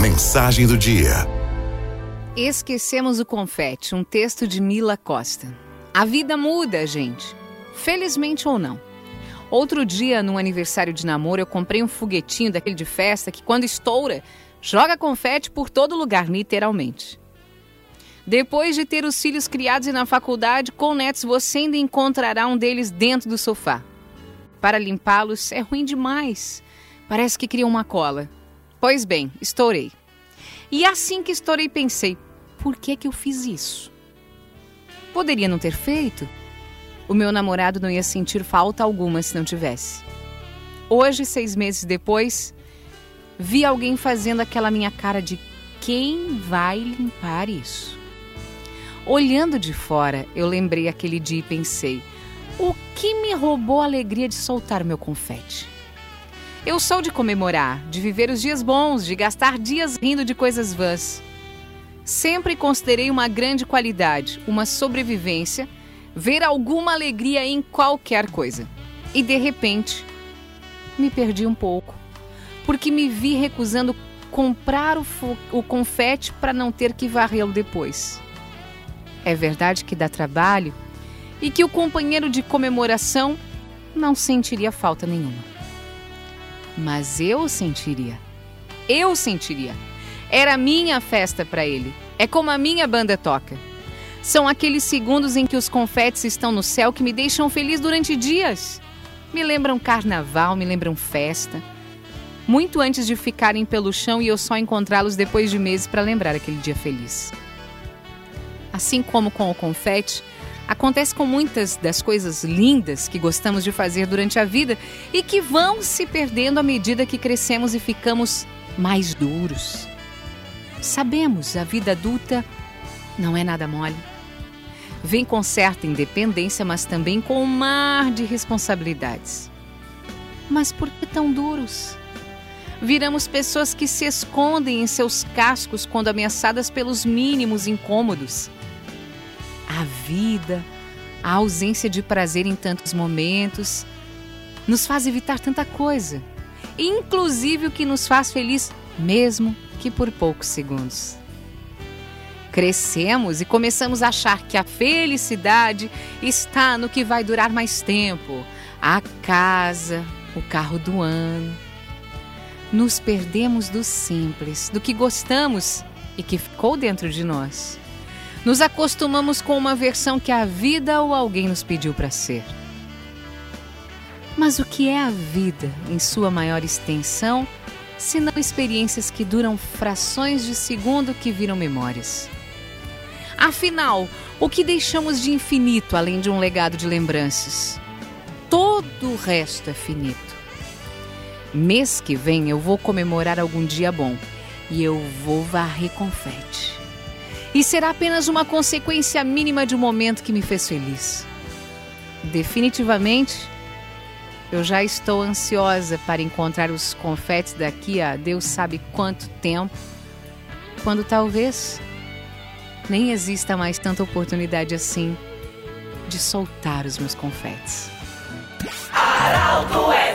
Mensagem do dia. Esquecemos o confete, um texto de Mila Costa. A vida muda, gente. Felizmente ou não. Outro dia, num aniversário de namoro, eu comprei um foguetinho daquele de festa que, quando estoura, joga confete por todo lugar, literalmente. Depois de ter os filhos criados e na faculdade, com netos, você ainda encontrará um deles dentro do sofá. Para limpá-los é ruim demais. Parece que cria uma cola. Pois bem, estourei. E assim que estourei, pensei: por que, que eu fiz isso? Poderia não ter feito? O meu namorado não ia sentir falta alguma se não tivesse. Hoje, seis meses depois, vi alguém fazendo aquela minha cara de quem vai limpar isso? Olhando de fora, eu lembrei aquele dia e pensei: o que me roubou a alegria de soltar meu confete? Eu sou de comemorar, de viver os dias bons, de gastar dias rindo de coisas vãs. Sempre considerei uma grande qualidade, uma sobrevivência, ver alguma alegria em qualquer coisa. E de repente, me perdi um pouco, porque me vi recusando comprar o, o confete para não ter que varrê-lo depois. É verdade que dá trabalho e que o companheiro de comemoração não sentiria falta nenhuma mas eu sentiria. Eu sentiria. Era minha festa para ele. É como a minha banda toca. São aqueles segundos em que os confetes estão no céu que me deixam feliz durante dias. Me lembram carnaval, me lembram festa. Muito antes de ficarem pelo chão e eu só encontrá-los depois de meses para lembrar aquele dia feliz. Assim como com o confete, Acontece com muitas das coisas lindas que gostamos de fazer durante a vida e que vão se perdendo à medida que crescemos e ficamos mais duros. Sabemos, a vida adulta não é nada mole. Vem com certa independência, mas também com um mar de responsabilidades. Mas por que tão duros? Viramos pessoas que se escondem em seus cascos quando ameaçadas pelos mínimos incômodos a vida, a ausência de prazer em tantos momentos, nos faz evitar tanta coisa, inclusive o que nos faz feliz, mesmo que por poucos segundos. Crescemos e começamos a achar que a felicidade está no que vai durar mais tempo a casa, o carro do ano. Nos perdemos do simples, do que gostamos e que ficou dentro de nós nos acostumamos com uma versão que a vida ou alguém nos pediu para ser. Mas o que é a vida em sua maior extensão, se não experiências que duram frações de segundo que viram memórias? Afinal, o que deixamos de infinito além de um legado de lembranças? Todo o resto é finito. Mês que vem eu vou comemorar algum dia bom e eu vou varrer confete e será apenas uma consequência mínima de um momento que me fez feliz. Definitivamente, eu já estou ansiosa para encontrar os confetes daqui a Deus sabe quanto tempo, quando talvez nem exista mais tanta oportunidade assim de soltar os meus confetes. Aralto é